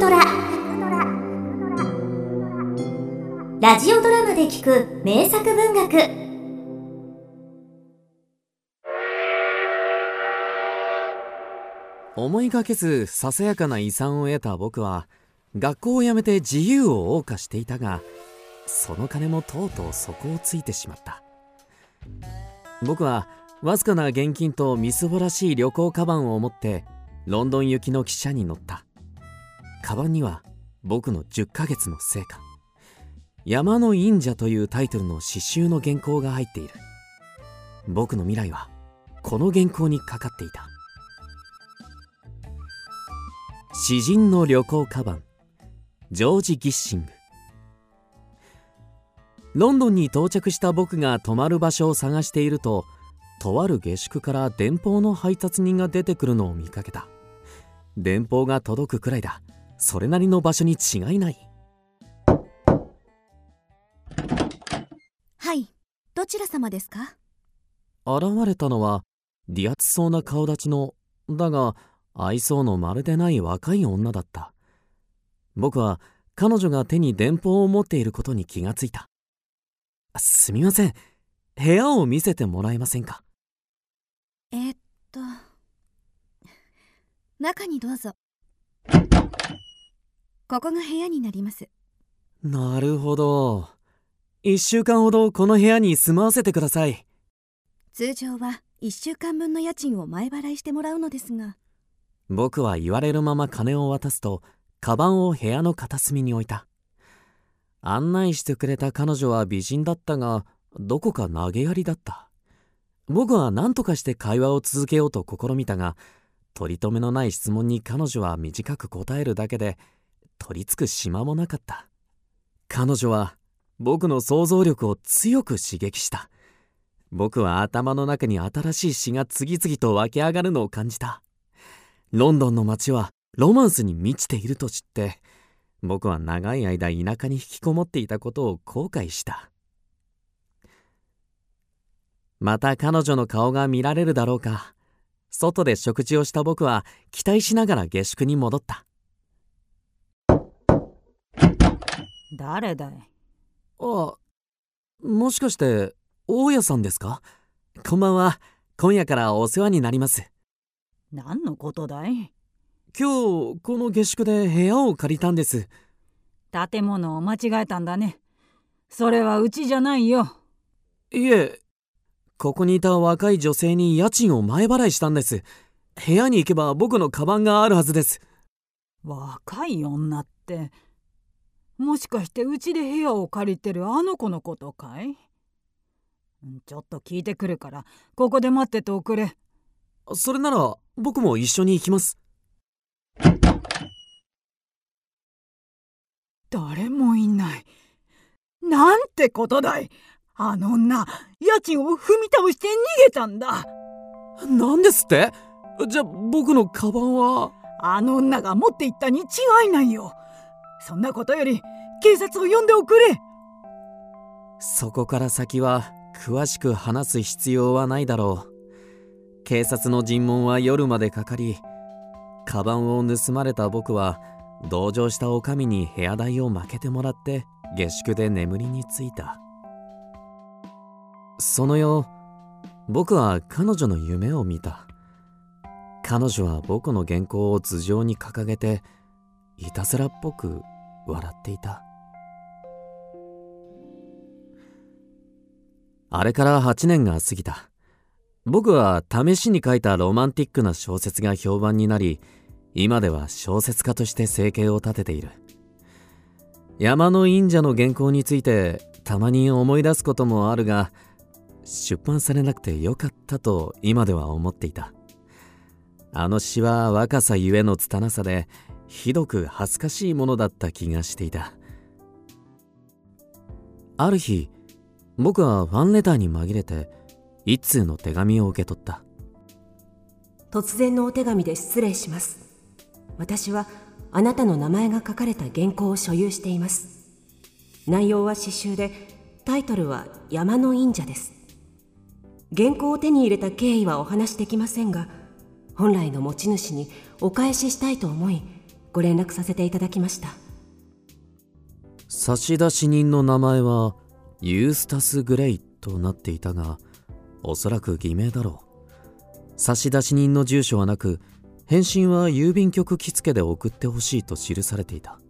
トラ。ラジオドラマで聞く名作文学。思いがけずささやかな遺産を得た僕は学校を辞めて自由を謳歌していたがその金もとうとう底をついてしまった。僕はわずかな現金とみすぼらしい旅行カバンを持ってロンドン行きの汽車に乗った。カバンには僕の10ヶ月の成果山の忍者というタイトルの詩集の原稿が入っている。僕の未来はこの原稿にかかっていた。詩人の旅行カバン。ジョージ・ギッシング。ロンドンに到着した僕が泊まる場所を探しているととある下宿から電報の配達人が出てくるのを見かけた。電報が届くくらいだ。それなりの場所に違いない。はい。どちら様ですか？現れたのは利圧そうな顔立ちのだが愛想のまるでない若い女だった。僕は彼女が手に電報を持っていることに気がついた。すみません。部屋を見せてもらえませんか？えー、っと中にどうぞここが部屋になります。なるほど。1週間ほどこの部屋に住まわせてください。通常は1週間分の家賃を前払いしてもらうのですが。僕は言われるまま金を渡すとカバンを部屋の片隅に置いた。案内してくれた彼女は美人だったがどこか投げやりだった。僕は何とかして会話を続けようと試みたが取り留めのない質問に彼女は短く答えるだけで取りつく島もなかった。彼女は僕の想像力を強く刺激した。僕は頭の中に新しい詩が次々と湧き上がるのを感じた。ロンドンの街はロマンスに満ちていると知って僕は長い間田舎に引きこもっていたことを後悔した。また彼女の顔が見られるだろうか。外で食事をした僕は期待しながら下宿に戻った。誰だい？あもしかして大家さんですか？こんばんは。今夜からお世話になります。何のことだい？今日この下宿で部屋を借りたんです。建物を間違えたんだね。それはうちじゃないよ。いえここにいた若い女性に家賃を前払いしたんです。部屋に行けば僕のカバンがあるはずです。若い女ってもしかしてうちで部屋を借りてるあの子のことかい？ちょっと聞いてくるからここで待ってておくれ。それなら僕も一緒に行きます。誰もいない。なんてことだい。あの女家賃を踏み倒して逃げたんだ。何ですって？じゃあ僕のカバンは？あの女が持って行ったに違いないよそんなことより警察を呼んでおくれ。そこから先は詳しく話す必要はないだろう。警察の尋問は夜までかかりカバンを盗まれた僕は同情した女将に部屋代を負けてもらって下宿で眠りについた。その夜僕は彼女の夢を見た。彼女は僕の原稿を頭上に掲げていたずらっぽく笑っていた。あれから8年が過ぎた。僕は試しに書いたロマンティックな小説が評判になり今では小説家として生計を立てている。山の忍者の原稿についてたまに思い出すこともあるが出版されなくてよかったと今では思っていた。あの詩は若さゆえの拙さでひどく恥ずかしいものだった気がしていた。ある日僕はファンレターに紛れて一通の手紙を受け取った。突然のお手紙で失礼します。私はあなたの名前が書かれた原稿を所有しています。内容は詩集でタイトルは山の忍者です。原稿を手に入れた経緯はお話しできませんが本来の持ち主にお返ししたいと思いご連絡させていただきました。差出人の名前はユースタス・グレイとなっていたがおそらく偽名だろう。差出人の住所はなく返信は郵便局着付で送ってほしいと記されていた。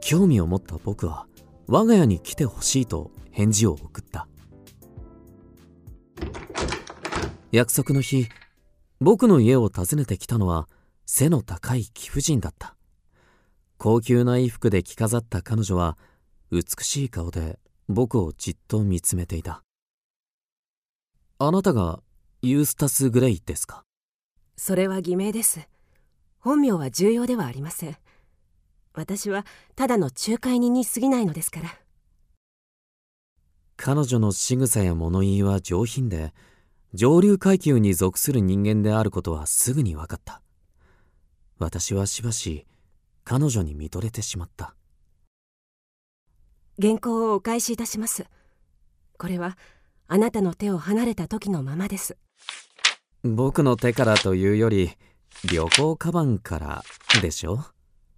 興味を持った僕は我が家に来てほしいと返事を送った。約束の日僕の家を訪ねてきたのは背の高い貴婦人だった。高級な衣服で着飾った彼女は美しい顔で僕をじっと見つめていた。あなたがユースタス・グレイですか？それは偽名です。本名は重要ではありません。私はただの仲介人に過ぎないのですから。彼女の仕草や物言いは上品で上流階級に属する人間であることはすぐに分かった私はしばし彼女に見とれてしまった。原稿をお返しいたします。これはあなたの手を離れた時のままです。僕の手からというより旅行カバンからでしょ？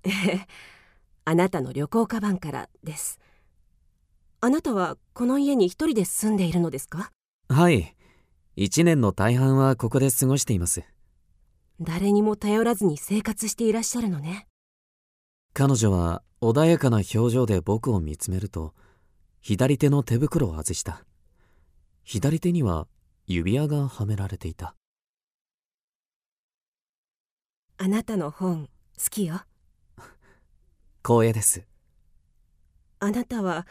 ええあなたの旅行カバンからです。あなたはこの家に一人で住んでいるのですか？はい。一年の大半はここで過ごしています誰にも頼らずに生活していらっしゃるのね。彼女は穏やかな表情で僕を見つめると左手の手袋を外した。左手には指輪がはめられていた。あなたの本好きよ。光栄です。あなたは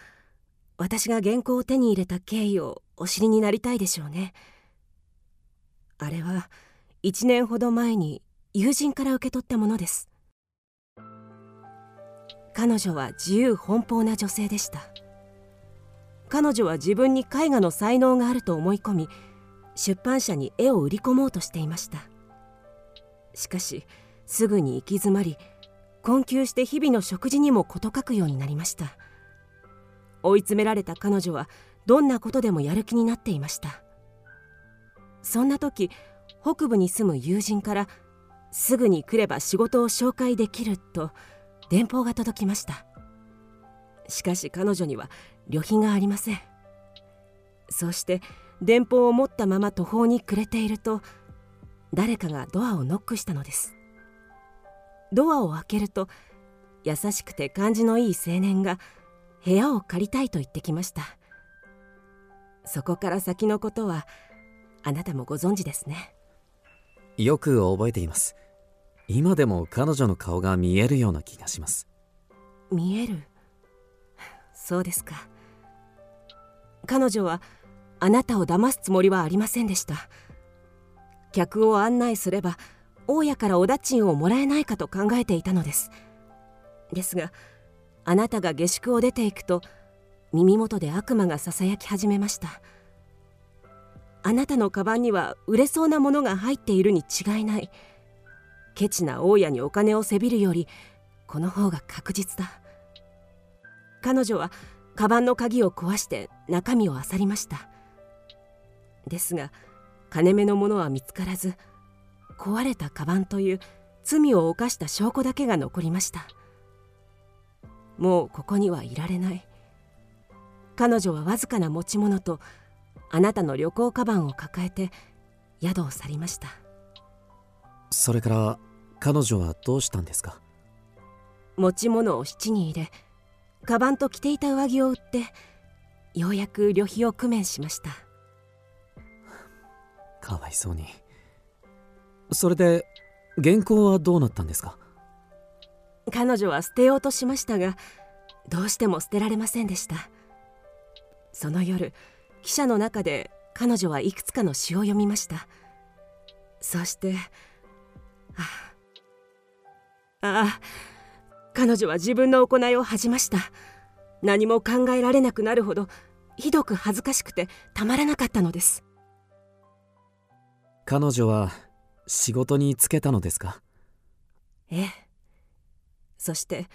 私が原稿を手に入れた経緯をお知りになりたいでしょうね。あれは1年ほど前に友人から受け取ったものです。彼女は自由奔放な女性でした。彼女は自分に絵画の才能があると思い込み出版社に絵を売り込もうとしていました。しかしすぐに行き詰まり困窮して日々の食事にも事欠くようになりました。追い詰められた彼女はどんなことでもやる気になっていました。そんな時北部に住む友人からすぐに来れば仕事を紹介できると電報が届きました。しかし彼女には旅費がありません。そして電報を持ったまま途方に暮れていると誰かがドアをノックしたのです。ドアを開けると優しくて感じのいい青年が部屋を借りたいと言ってきました。そこから先のことはあなたもご存知ですね。よく覚えています。今でも彼女の顔が見えるような気がします。見える？そうですか。彼女はあなたを騙すつもりはありませんでした。客を案内すれば大家からお駄賃をもらえないかと考えていたのです。ですがあなたが下宿を出ていくと耳元で悪魔がささやき始めました。あなたのカバンには売れそうなものが入っているに違いない。ケチな大家にお金をせびるよりこの方が確実だ。彼女はカバンの鍵を壊して中身を漁りました。ですが金目のものは見つからず壊れたカバンという罪を犯した証拠だけが残りました。もうここにはいられない。彼女はわずかな持ち物とあなたの旅行カバンを抱えて宿を去りました。それから彼女はどうしたんですか？持ち物を質に入れカバンと着ていた上着を売ってようやく旅費を工面しました。かわいそうに。それで原稿はどうなったんですか？彼女は捨てようとしましたがどうしても捨てられませんでした。その夜記者の中で彼女はいくつかの詩を読みました。そしてあああ彼女は自分の行いを恥じました。何も考えられなくなるほどひどく恥ずかしくてたまらなかったのです。彼女は仕事に就けたのですか？ええ。そして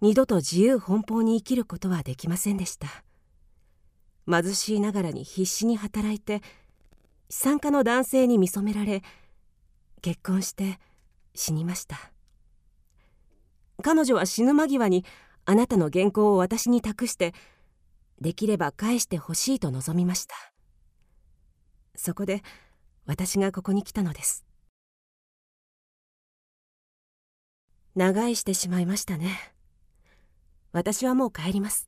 二度と自由奔放に生きることはできませんでした貧しいながらに必死に働いて資産家の男性に見初められ結婚して死にました。彼女は死ぬ間際にあなたの原稿を私に託してできれば返してほしいと望みました。そこで私がここに来たのです。長居してしまいましたね。私はもう帰ります。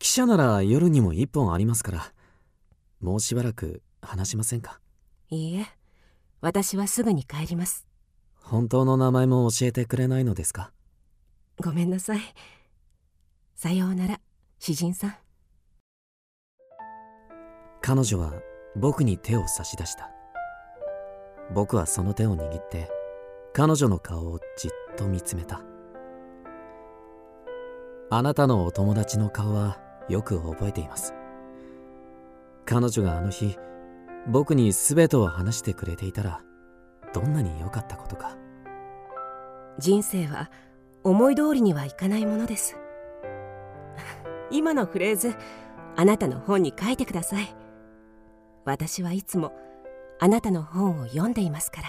記者なら夜にも一本ありますからもうしばらく話しませんか？いいえ私はすぐに帰ります。本当の名前も教えてくれないのですか？ごめんなさい。さようなら詩人さん。彼女は僕に手を差し出した。僕はその手を握って彼女の顔をじっと見つめた。あなたのお友達の顔はよく覚えています。彼女があの日僕に全てを話してくれていたらどんなに良かったことか。人生は思い通りにはいかないものです。今のフレーズあなたの本に書いてください。私はいつもあなたの本を読んでいますから。